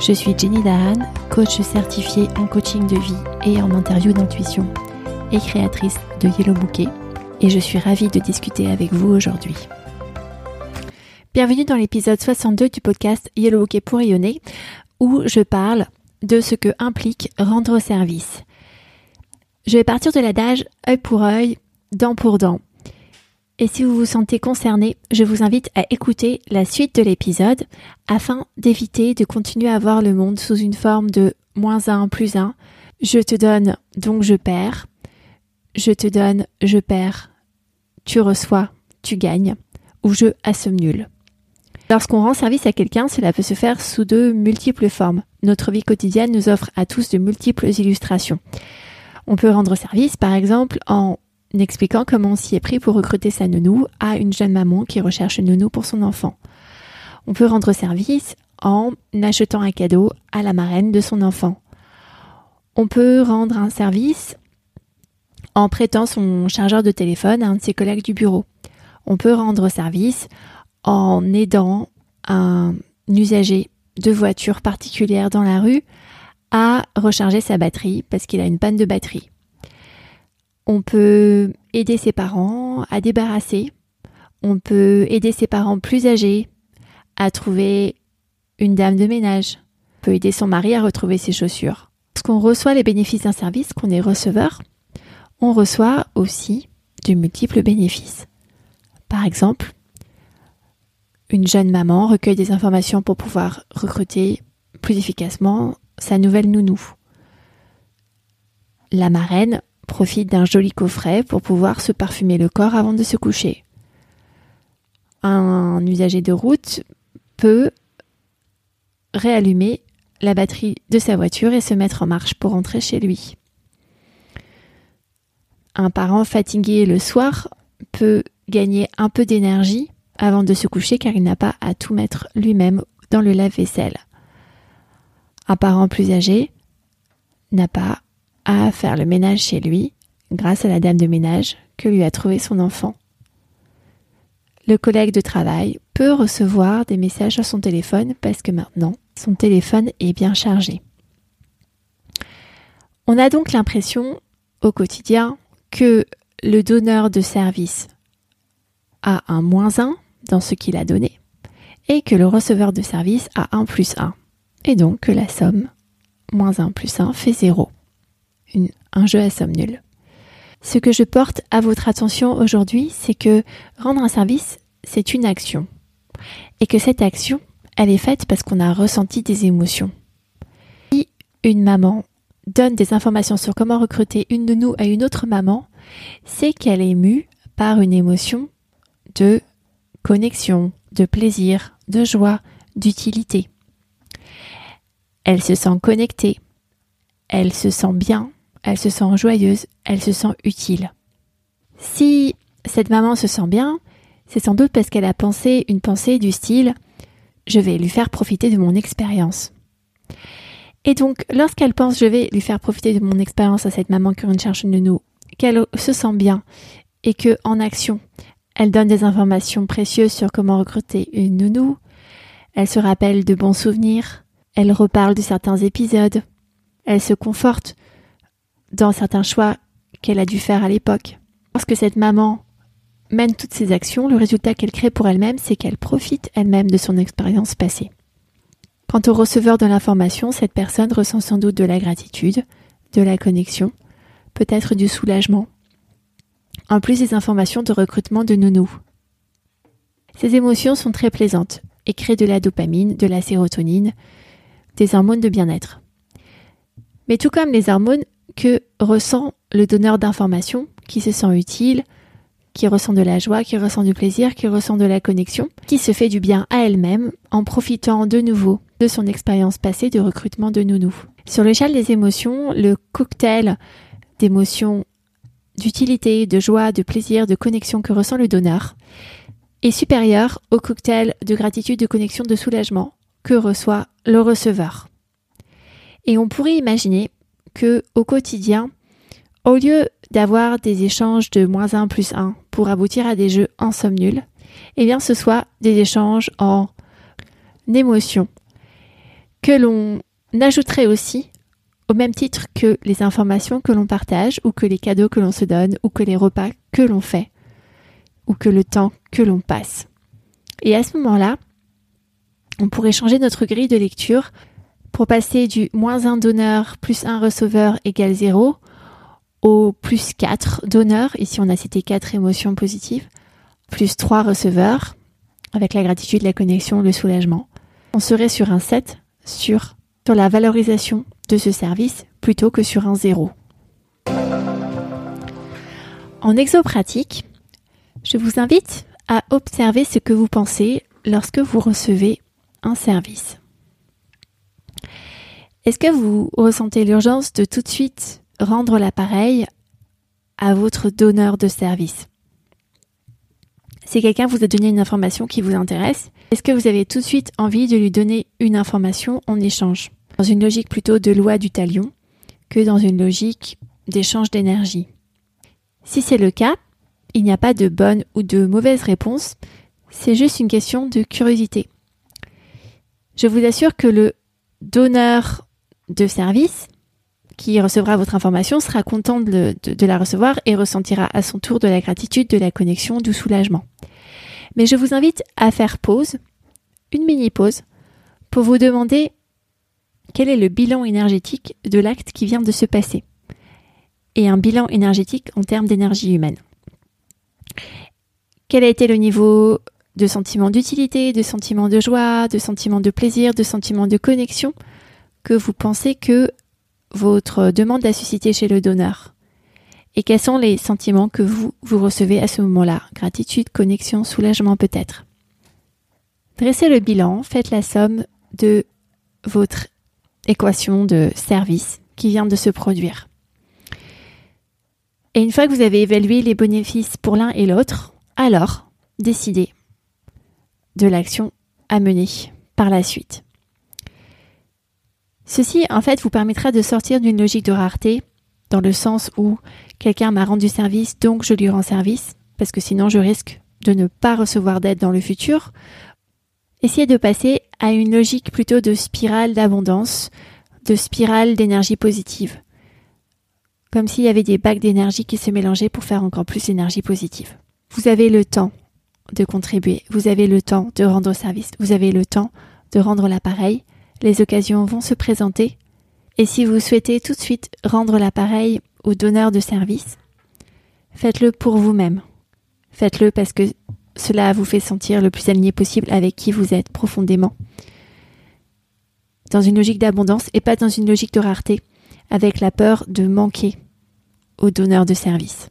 Je suis Jenny Dahan, coach certifiée en coaching de vie et en interview d'intuition et créatrice de Yellow Bouquet et je suis ravie de discuter avec vous aujourd'hui. Bienvenue dans l'épisode 62 du podcast Yellow Bouquet pour rayonner où je parle de ce que implique rendre service. Je vais partir de l'adage œil pour œil, dent pour dent. Et si vous vous sentez concerné, je vous invite à écouter la suite de l'épisode afin d'éviter de continuer à voir le monde sous une forme de moins 1 plus 1. Je te donne, donc je perds. Je te donne, je perds. Tu reçois, tu gagnes. Ou je assomme nul. Lorsqu'on rend service à quelqu'un, cela peut se faire sous de multiples formes. Notre vie quotidienne nous offre à tous de multiples illustrations. On peut rendre service, par exemple, en expliquant comment on s'y est pris pour recruter sa nounou à une jeune maman qui recherche une nounou pour son enfant. On peut rendre service en achetant un cadeau à la marraine de son enfant. On peut rendre un service en prêtant son chargeur de téléphone à un de ses collègues du bureau. On peut rendre service en aidant un usager de voiture particulière dans la rue à recharger sa batterie parce qu'il a une panne de batterie. On peut aider ses parents à débarrasser. On peut aider ses parents plus âgés à trouver une dame de ménage. On peut aider son mari à retrouver ses chaussures. Lorsqu'on reçoit les bénéfices d'un service, qu'on est receveur, on reçoit aussi de multiples bénéfices. Par exemple, une jeune maman recueille des informations pour pouvoir recruter plus efficacement sa nouvelle nounou. La marraine profite d'un joli coffret pour pouvoir se parfumer le corps avant de se coucher. Un usager de route peut réallumer la batterie de sa voiture et se mettre en marche pour rentrer chez lui. Un parent fatigué le soir peut gagner un peu d'énergie avant de se coucher car il n'a pas à tout mettre lui-même dans le lave-vaisselle. Un parent plus âgé n'a pas à faire le ménage chez lui grâce à la dame de ménage que lui a trouvé son enfant. Le collègue de travail peut recevoir des messages sur son téléphone parce que maintenant son téléphone est bien chargé. On a donc l'impression au quotidien que le donneur de service a un moins 1 dans ce qu'il a donné et que le receveur de service a 1 plus 1 et donc que la somme moins 1 plus 1 fait 0 un jeu à somme nulle. Ce que je porte à votre attention aujourd'hui, c'est que rendre un service, c'est une action. Et que cette action, elle est faite parce qu'on a ressenti des émotions. Si une maman donne des informations sur comment recruter une de nous à une autre maman, c'est qu'elle est mue par une émotion de connexion, de plaisir, de joie, d'utilité. Elle se sent connectée, elle se sent bien, elle se sent joyeuse, elle se sent utile. Si cette maman se sent bien, c'est sans doute parce qu'elle a pensé une pensée du style je vais lui faire profiter de mon expérience. Et donc, lorsqu'elle pense je vais lui faire profiter de mon expérience à cette maman qui cherche une nounou, qu'elle se sent bien et que en action, elle donne des informations précieuses sur comment recruter une nounou, elle se rappelle de bons souvenirs, elle reparle de certains épisodes, elle se conforte dans certains choix qu'elle a dû faire à l'époque. Lorsque cette maman mène toutes ces actions, le résultat qu'elle crée pour elle-même, c'est qu'elle profite elle-même de son expérience passée. Quant au receveur de l'information, cette personne ressent sans doute de la gratitude, de la connexion, peut-être du soulagement, en plus des informations de recrutement de nounou. Ces émotions sont très plaisantes et créent de la dopamine, de la sérotonine, des hormones de bien-être. Mais tout comme les hormones, que ressent le donneur d'informations qui se sent utile, qui ressent de la joie, qui ressent du plaisir, qui ressent de la connexion, qui se fait du bien à elle-même en profitant de nouveau de son expérience passée de recrutement de nounous. Sur l'échelle des émotions, le cocktail d'émotions d'utilité, de joie, de plaisir, de connexion que ressent le donneur est supérieur au cocktail de gratitude, de connexion, de soulagement que reçoit le receveur. Et on pourrait imaginer que au quotidien, au lieu d'avoir des échanges de moins 1 plus 1 pour aboutir à des jeux en somme nulle, eh bien ce soit des échanges en émotions que l'on ajouterait aussi au même titre que les informations que l'on partage ou que les cadeaux que l'on se donne ou que les repas que l'on fait ou que le temps que l'on passe. Et à ce moment-là, on pourrait changer notre grille de lecture pour passer du moins 1 donneur plus 1 receveur égale 0 au plus 4 donneurs, ici on a cité 4 émotions positives, plus 3 receveurs, avec la gratitude, la connexion, le soulagement. On serait sur un 7 sur, sur la valorisation de ce service plutôt que sur un 0. En exopratique, je vous invite à observer ce que vous pensez lorsque vous recevez un service. Est-ce que vous ressentez l'urgence de tout de suite rendre l'appareil à votre donneur de service? Si quelqu'un vous a donné une information qui vous intéresse, est-ce que vous avez tout de suite envie de lui donner une information en échange? Dans une logique plutôt de loi du talion que dans une logique d'échange d'énergie. Si c'est le cas, il n'y a pas de bonne ou de mauvaise réponse, c'est juste une question de curiosité. Je vous assure que le donneur de service qui recevra votre information sera content de, la recevoir et ressentira à son tour de la gratitude, de la connexion, du soulagement. Mais je vous invite à faire pause, une mini pause, pour vous demander quel est le bilan énergétique de l'acte qui vient de se passer. Et un bilan énergétique en termes d'énergie humaine. Quel a été le niveau de sentiment d'utilité, de sentiment de joie, de sentiment de plaisir, de sentiment de connexion que vous pensez que votre demande a suscité chez le donneur Et quels sont les sentiments que vous, vous recevez à ce moment-là? Gratitude, connexion, soulagement peut-être. Dressez le bilan, faites la somme de votre équation de service qui vient de se produire. Et une fois que vous avez évalué les bénéfices pour l'un et l'autre, alors décidez de l'action à mener par la suite. Ceci, en fait, vous permettra de sortir d'une logique de rareté, dans le sens où quelqu'un m'a rendu service, donc je lui rends service, parce que sinon je risque de ne pas recevoir d'aide dans le futur. Essayez de passer à une logique plutôt de spirale d'abondance, de spirale d'énergie positive. Comme s'il y avait des bacs d'énergie qui se mélangeaient pour faire encore plus d'énergie positive. Vous avez le temps de contribuer, vous avez le temps de rendre service, vous avez le temps de rendre l'appareil, les occasions vont se présenter, et si vous souhaitez tout de suite rendre l'appareil au donneur de service, faites-le pour vous-même. Faites-le parce que cela vous fait sentir le plus aligné possible avec qui vous êtes profondément. Dans une logique d'abondance et pas dans une logique de rareté, avec la peur de manquer au donneur de service.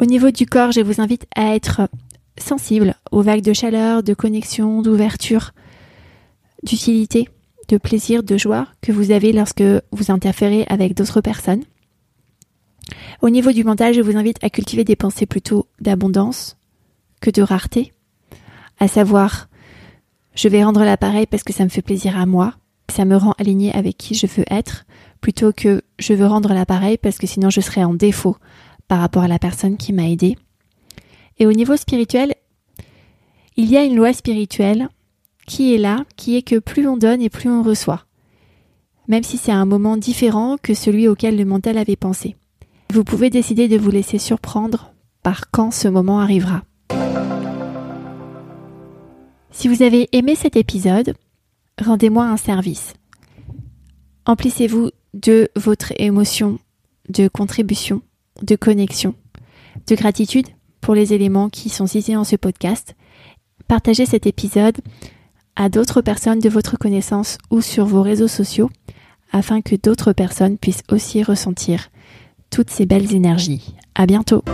Au niveau du corps, je vous invite à être sensible aux vagues de chaleur, de connexion, d'ouverture, d'utilité, de plaisir, de joie que vous avez lorsque vous interférez avec d'autres personnes. Au niveau du mental, je vous invite à cultiver des pensées plutôt d'abondance que de rareté, à savoir je vais rendre l'appareil parce que ça me fait plaisir à moi, ça me rend aligné avec qui je veux être, plutôt que je veux rendre l'appareil parce que sinon je serais en défaut par rapport à la personne qui m'a aidé. Et au niveau spirituel, il y a une loi spirituelle qui est là, qui est que plus on donne et plus on reçoit. Même si c'est un moment différent que celui auquel le mental avait pensé. Vous pouvez décider de vous laisser surprendre par quand ce moment arrivera. Si vous avez aimé cet épisode, rendez-moi un service. Emplissez-vous de votre émotion de contribution, de connexion, de gratitude pour les éléments qui sont cités dans ce podcast. Partagez cet épisode à d'autres personnes de votre connaissance ou sur vos réseaux sociaux afin que d'autres personnes puissent aussi ressentir toutes ces belles énergies. À bientôt!